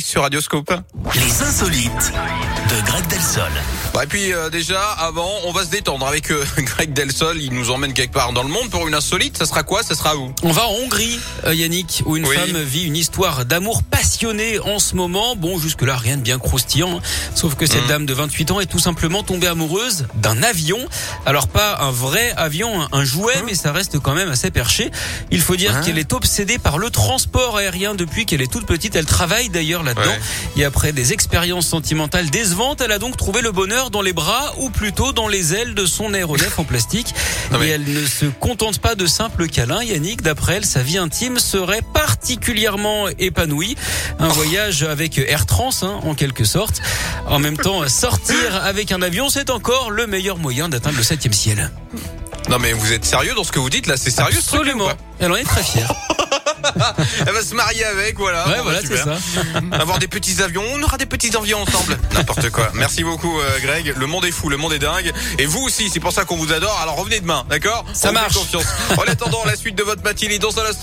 Sur Radioscope. Les insolites de Greg Delsol. Bah, et puis euh, déjà, avant, on va se détendre avec euh, Greg Delsol. Il nous emmène quelque part dans le monde pour une insolite. Ça sera quoi? Ça sera où? On va en Hongrie, euh, Yannick, où une Oui. femme vit une histoire d'amour passionné en ce moment. Bon, jusque-là, rien de bien croustillant. hein. Sauf que cette Mhm. dame de 28 ans est tout simplement tombée amoureuse d'un avion. Alors pas un vrai avion, un- un jouet, mais ça reste quand même assez perché. Il faut dire Hein? qu'elle est obsédée par le transport aérien depuis qu'elle est toute petite. Elle travaille d'ailleurs là-dedans. Ouais. Et après des expériences sentimentales décevantes, elle a donc trouvé le bonheur dans les bras ou plutôt dans les ailes de son aéronef en plastique. Mais- Et elle ne se contente pas de simples câlins. Yannick, d'après elle, sa vie intime serait particulièrement épanouie. Un voyage avec Air Trans, hein, en quelque sorte. En même temps, sortir avec un avion, c'est encore le meilleur moyen d'atteindre le septième ciel. Non mais vous êtes sérieux dans ce que vous dites là? C'est sérieux ce truc Absolument. Elle en est très fière. Elle va se marier avec, voilà. Ouais, Bon, voilà, bah, c'est ça. Avoir des petits avions, on aura des petits avions ensemble. N'importe quoi. Merci beaucoup euh, Greg. Le monde est fou, le monde est dingue. Et vous aussi, c'est pour ça qu'on vous adore. Alors revenez demain, d'accord? Ça On marche. confiance. En attendant la suite de votre matinée dans un instant.